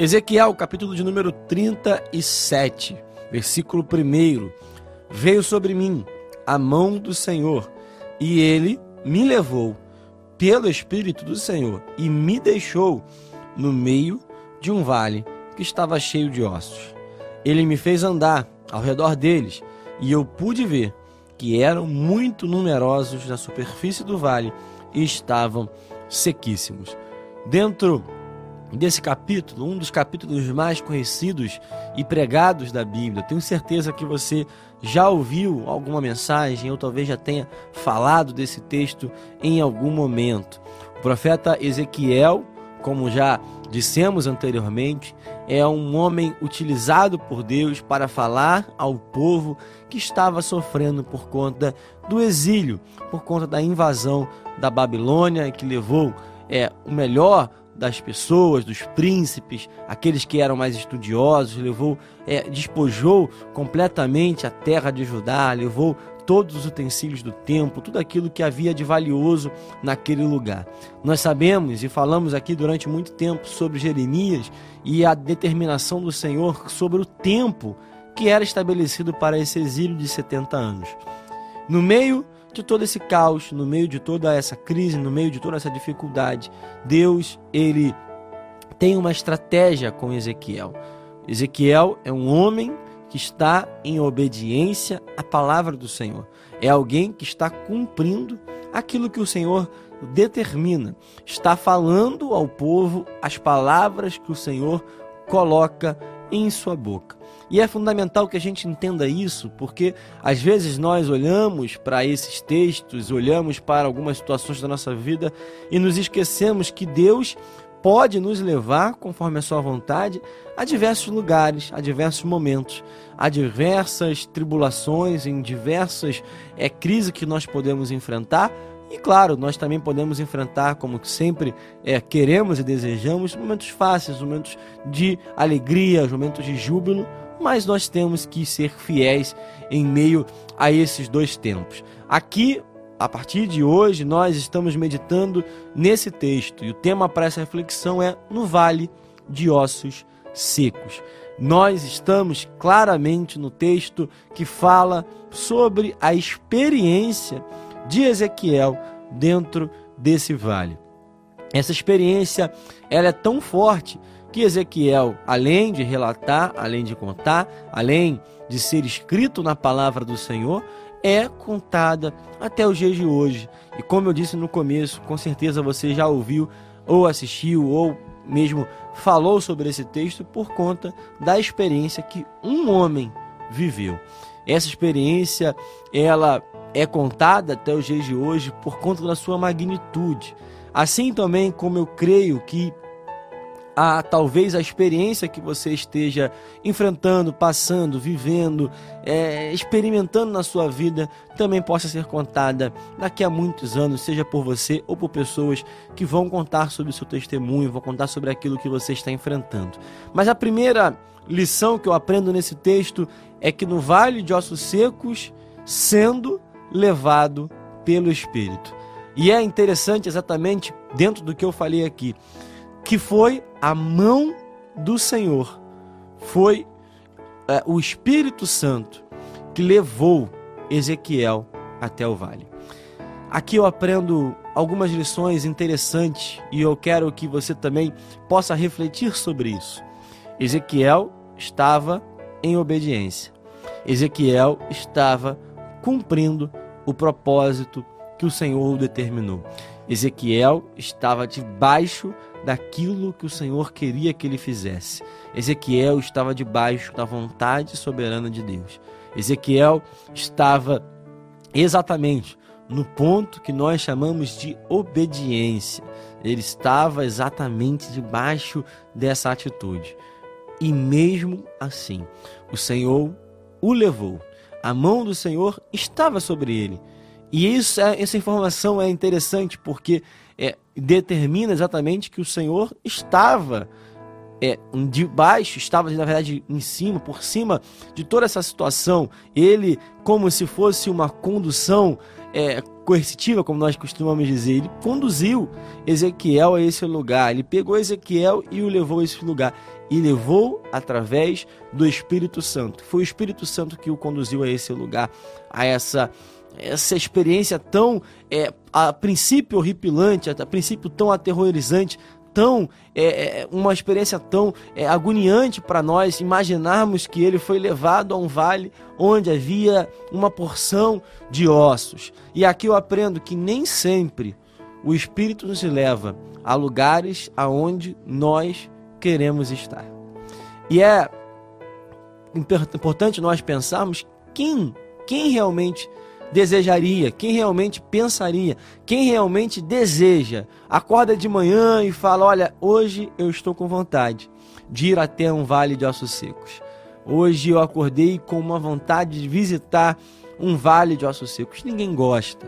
Ezequiel, capítulo de número 37, versículo 1. Veio sobre mim a mão do Senhor, e ele me levou pelo Espírito do Senhor e me deixou no meio de um vale que estava cheio de ossos. Ele me fez andar ao redor deles, e eu pude ver que eram muito numerosos na superfície do vale e estavam sequíssimos. Dentro desse capítulo, um dos capítulos mais conhecidos e pregados da Bíblia. Tenho certeza que você já ouviu alguma mensagem ou talvez já tenha falado desse texto em algum momento. O profeta Ezequiel, como já dissemos anteriormente, é um homem utilizado por Deus para falar ao povo que estava sofrendo por conta do exílio, por conta da invasão da Babilônia que levou é, o melhor das pessoas, dos príncipes, aqueles que eram mais estudiosos, levou, é, despojou completamente a terra de Judá, levou todos os utensílios do templo, tudo aquilo que havia de valioso naquele lugar. Nós sabemos e falamos aqui durante muito tempo sobre Jeremias e a determinação do Senhor sobre o tempo que era estabelecido para esse exílio de 70 anos. No meio de todo esse caos, no meio de toda essa crise, no meio de toda essa dificuldade, Deus, ele tem uma estratégia com Ezequiel. Ezequiel é um homem que está em obediência à palavra do Senhor. É alguém que está cumprindo aquilo que o Senhor determina. Está falando ao povo as palavras que o Senhor coloca em sua boca. E é fundamental que a gente entenda isso, porque às vezes nós olhamos para esses textos, olhamos para algumas situações da nossa vida e nos esquecemos que Deus pode nos levar, conforme a sua vontade, a diversos lugares, a diversos momentos, a diversas tribulações, em diversas é, crises que nós podemos enfrentar. E claro, nós também podemos enfrentar, como sempre é, queremos e desejamos, momentos fáceis, momentos de alegria, momentos de júbilo, mas nós temos que ser fiéis em meio a esses dois tempos. Aqui, a partir de hoje, nós estamos meditando nesse texto e o tema para essa reflexão é no vale de ossos secos. Nós estamos claramente no texto que fala sobre a experiência de Ezequiel dentro desse vale. Essa experiência ela é tão forte que Ezequiel, além de relatar, além de contar, além de ser escrito na palavra do Senhor, é contada até os dias de hoje. E como eu disse no começo, com certeza você já ouviu ou assistiu ou mesmo falou sobre esse texto por conta da experiência que um homem viveu. Essa experiência, ela é contada até os dias de hoje por conta da sua magnitude. Assim também como eu creio que a talvez a experiência que você esteja enfrentando, passando, vivendo, é, experimentando na sua vida também possa ser contada daqui a muitos anos, seja por você ou por pessoas que vão contar sobre o seu testemunho, vão contar sobre aquilo que você está enfrentando. Mas a primeira lição que eu aprendo nesse texto é que no vale de ossos secos, sendo levado pelo Espírito. E é interessante exatamente dentro do que eu falei aqui que foi a mão do Senhor, foi é, o Espírito Santo que levou Ezequiel até o vale. Aqui eu aprendo algumas lições interessantes e eu quero que você também possa refletir sobre isso. Ezequiel estava em obediência. Ezequiel estava cumprindo o propósito que o Senhor determinou. Ezequiel estava debaixo daquilo que o Senhor queria que ele fizesse. Ezequiel estava debaixo da vontade soberana de Deus. Ezequiel estava exatamente no ponto que nós chamamos de obediência. Ele estava exatamente debaixo dessa atitude. E mesmo assim, o Senhor o levou. A mão do Senhor estava sobre ele. E isso, é, essa informação é interessante porque determina exatamente que o Senhor estava é, de baixo, estava na verdade em cima, por cima de toda essa situação. Ele, como se fosse uma condução é, coercitiva, como nós costumamos dizer, ele conduziu Ezequiel a esse lugar. Ele pegou Ezequiel e o levou a esse lugar. e levou através do Espírito Santo. Foi o Espírito Santo que o conduziu a esse lugar, a essa essa experiência tão é, a princípio horripilante, a princípio tão aterrorizante, tão é, é uma experiência tão é, agoniante para nós imaginarmos que ele foi levado a um vale onde havia uma porção de ossos. E aqui eu aprendo que nem sempre o Espírito nos leva a lugares aonde nós queremos estar. E é importante nós pensarmos quem, quem realmente desejaria, quem realmente pensaria, quem realmente deseja, acorda de manhã e fala: Olha, hoje eu estou com vontade de ir até um vale de ossos secos. Hoje eu acordei com uma vontade de visitar um vale de ossos secos. Ninguém gosta.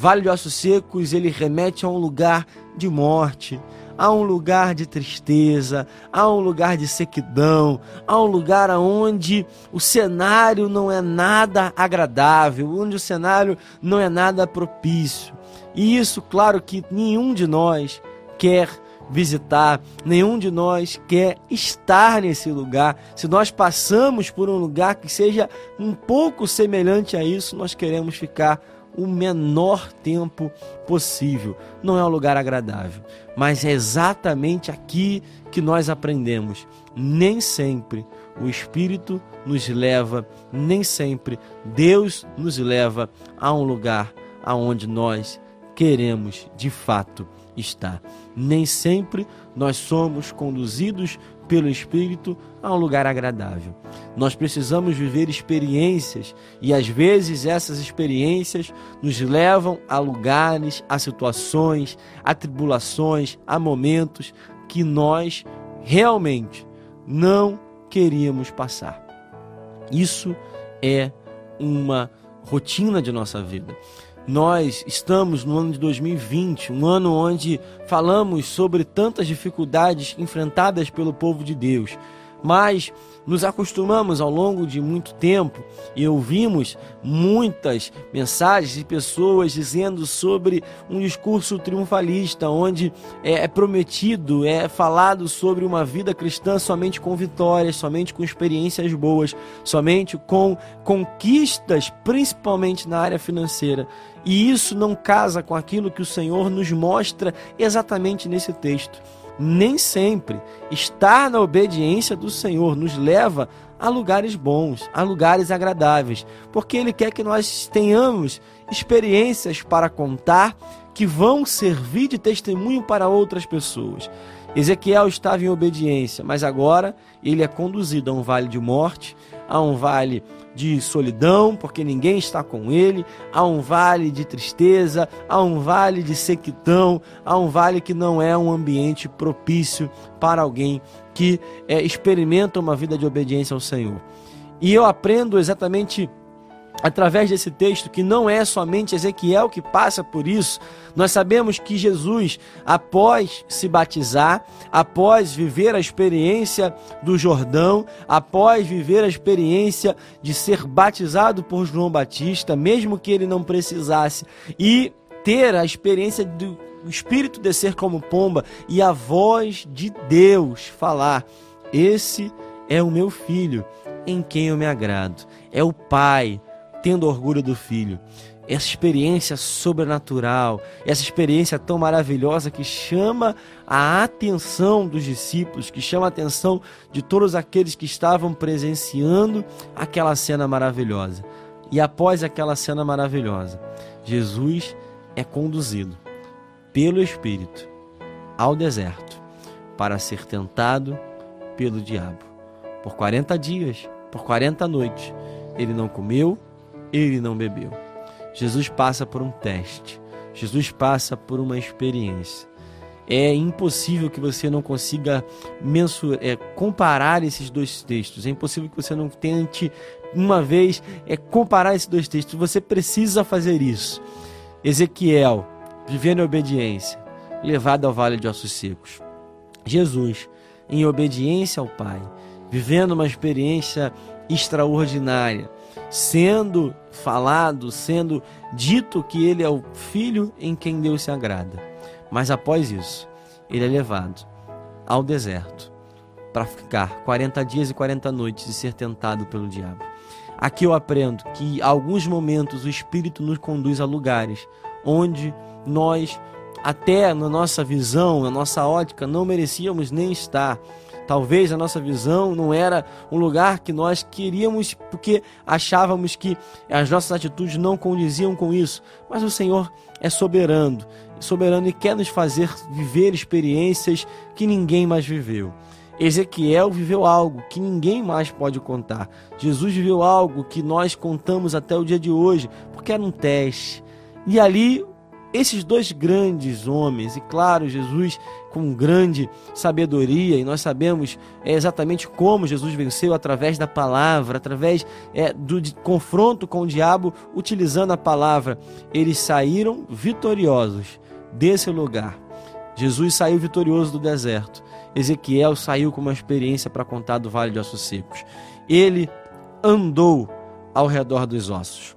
Vale de Ossos Secos, ele remete a um lugar de morte, a um lugar de tristeza, a um lugar de sequidão, a um lugar onde o cenário não é nada agradável, onde o cenário não é nada propício. E isso, claro que nenhum de nós quer visitar, nenhum de nós quer estar nesse lugar. Se nós passamos por um lugar que seja um pouco semelhante a isso, nós queremos ficar o menor tempo possível. Não é um lugar agradável, mas é exatamente aqui que nós aprendemos. Nem sempre o Espírito nos leva, nem sempre Deus nos leva a um lugar aonde nós queremos de fato estar. Nem sempre nós somos conduzidos pelo Espírito a um lugar agradável. Nós precisamos viver experiências e às vezes essas experiências nos levam a lugares, a situações, a tribulações, a momentos que nós realmente não queríamos passar. Isso é uma rotina de nossa vida. Nós estamos no ano de 2020, um ano onde falamos sobre tantas dificuldades enfrentadas pelo povo de Deus mas nos acostumamos ao longo de muito tempo e ouvimos muitas mensagens de pessoas dizendo sobre um discurso triunfalista, onde é, é prometido, é falado sobre uma vida cristã somente com vitórias, somente com experiências boas, somente com conquistas, principalmente na área financeira. E isso não casa com aquilo que o Senhor nos mostra exatamente nesse texto nem sempre estar na obediência do Senhor nos leva a lugares bons, a lugares agradáveis, porque Ele quer que nós tenhamos experiências para contar que vão servir de testemunho para outras pessoas. Ezequiel estava em obediência, mas agora ele é conduzido a um vale de morte, a um vale de solidão, porque ninguém está com ele, há um vale de tristeza, há um vale de sequidão, há um vale que não é um ambiente propício para alguém que é, experimenta uma vida de obediência ao Senhor. E eu aprendo exatamente através desse texto que não é somente Ezequiel que passa por isso. Nós sabemos que Jesus, após se batizar, após viver a experiência do Jordão, após viver a experiência de ser batizado por João Batista, mesmo que ele não precisasse, e ter a experiência do Espírito descer como pomba e a voz de Deus falar: Esse é o meu filho, em quem eu me agrado. É o Pai tendo orgulho do filho. Essa experiência sobrenatural, essa experiência tão maravilhosa que chama a atenção dos discípulos, que chama a atenção de todos aqueles que estavam presenciando aquela cena maravilhosa. E após aquela cena maravilhosa, Jesus é conduzido pelo Espírito ao deserto para ser tentado pelo diabo. Por 40 dias, por 40 noites, ele não comeu, ele não bebeu. Jesus passa por um teste. Jesus passa por uma experiência. É impossível que você não consiga mensurar, é, comparar esses dois textos. É impossível que você não tente uma vez é, comparar esses dois textos. Você precisa fazer isso. Ezequiel, vivendo em obediência, levado ao vale de ossos secos. Jesus, em obediência ao Pai, vivendo uma experiência extraordinária, sendo falado, sendo dito que ele é o filho em quem Deus se agrada. Mas após isso, ele é levado ao deserto para ficar 40 dias e 40 noites e ser tentado pelo diabo. Aqui eu aprendo que, alguns momentos, o Espírito nos conduz a lugares onde nós, até na nossa visão, na nossa ótica, não merecíamos nem estar. Talvez a nossa visão não era um lugar que nós queríamos porque achávamos que as nossas atitudes não condiziam com isso. Mas o Senhor é soberano, soberano e quer nos fazer viver experiências que ninguém mais viveu. Ezequiel viveu algo que ninguém mais pode contar. Jesus viveu algo que nós contamos até o dia de hoje, porque era um teste. E ali, esses dois grandes homens, e claro, Jesus com grande sabedoria, e nós sabemos é, exatamente como Jesus venceu através da palavra, através é, do confronto com o diabo, utilizando a palavra, eles saíram vitoriosos desse lugar. Jesus saiu vitorioso do deserto. Ezequiel saiu com uma experiência para contar do Vale de Ossos Secos. Ele andou ao redor dos ossos.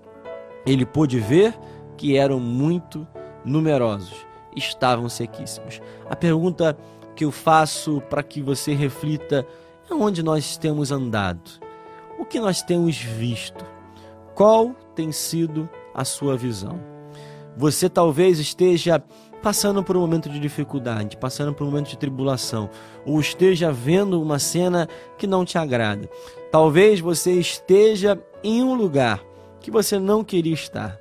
Ele pôde ver que eram muito numerosos, estavam sequíssimos. A pergunta que eu faço para que você reflita é onde nós temos andado, o que nós temos visto, qual tem sido a sua visão. Você talvez esteja passando por um momento de dificuldade, passando por um momento de tribulação, ou esteja vendo uma cena que não te agrada. Talvez você esteja em um lugar que você não queria estar.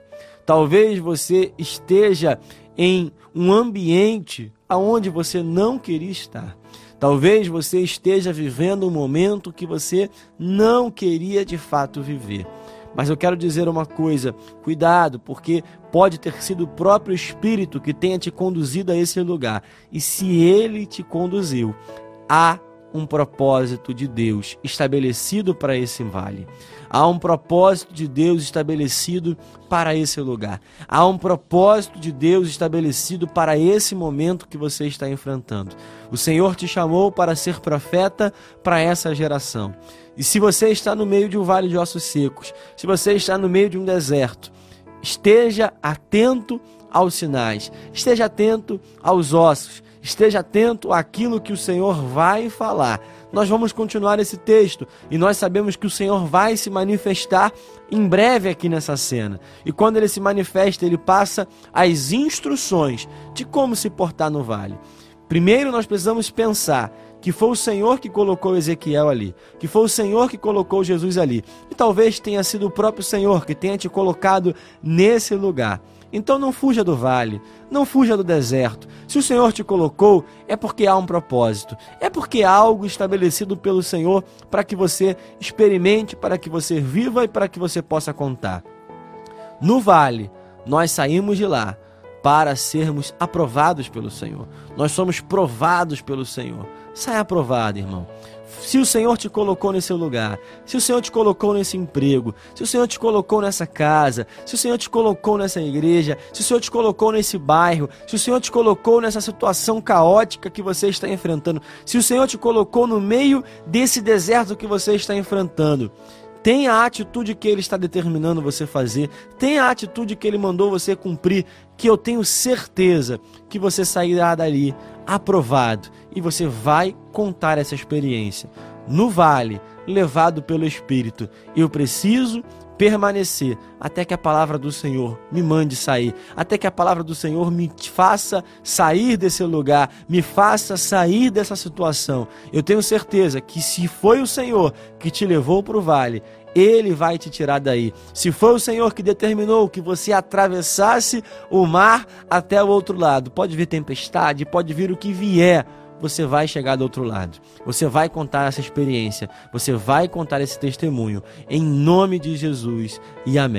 Talvez você esteja em um ambiente aonde você não queria estar. Talvez você esteja vivendo um momento que você não queria de fato viver. Mas eu quero dizer uma coisa: cuidado, porque pode ter sido o próprio Espírito que tenha te conduzido a esse lugar. E se ele te conduziu, há um propósito de Deus estabelecido para esse vale. Há um propósito de Deus estabelecido para esse lugar. Há um propósito de Deus estabelecido para esse momento que você está enfrentando. O Senhor te chamou para ser profeta para essa geração. E se você está no meio de um vale de ossos secos, se você está no meio de um deserto, esteja atento aos sinais, esteja atento aos ossos, esteja atento àquilo que o Senhor vai falar. Nós vamos continuar esse texto e nós sabemos que o Senhor vai se manifestar em breve aqui nessa cena. E quando ele se manifesta, ele passa as instruções de como se portar no vale. Primeiro, nós precisamos pensar que foi o Senhor que colocou Ezequiel ali, que foi o Senhor que colocou Jesus ali. E talvez tenha sido o próprio Senhor que tenha te colocado nesse lugar. Então não fuja do vale, não fuja do deserto. Se o Senhor te colocou, é porque há um propósito, é porque há algo estabelecido pelo Senhor para que você experimente, para que você viva e para que você possa contar. No vale, nós saímos de lá para sermos aprovados pelo Senhor. Nós somos provados pelo Senhor. Saia aprovado, irmão. Se o Senhor te colocou nesse lugar, se o Senhor te colocou nesse emprego, se o Senhor te colocou nessa casa, se o Senhor te colocou nessa igreja, se o Senhor te colocou nesse bairro, se o Senhor te colocou nessa situação caótica que você está enfrentando, se o Senhor te colocou no meio desse deserto que você está enfrentando, Tenha a atitude que Ele está determinando você fazer. Tenha a atitude que Ele mandou você cumprir. Que eu tenho certeza que você sairá dali aprovado e você vai contar essa experiência. No vale, levado pelo Espírito, eu preciso permanecer até que a palavra do Senhor me mande sair, até que a palavra do Senhor me faça sair desse lugar, me faça sair dessa situação. Eu tenho certeza que se foi o Senhor que te levou para o vale, ele vai te tirar daí. Se foi o Senhor que determinou que você atravessasse o mar até o outro lado, pode vir tempestade, pode vir o que vier, você vai chegar do outro lado. Você vai contar essa experiência, você vai contar esse testemunho em nome de Jesus e amém.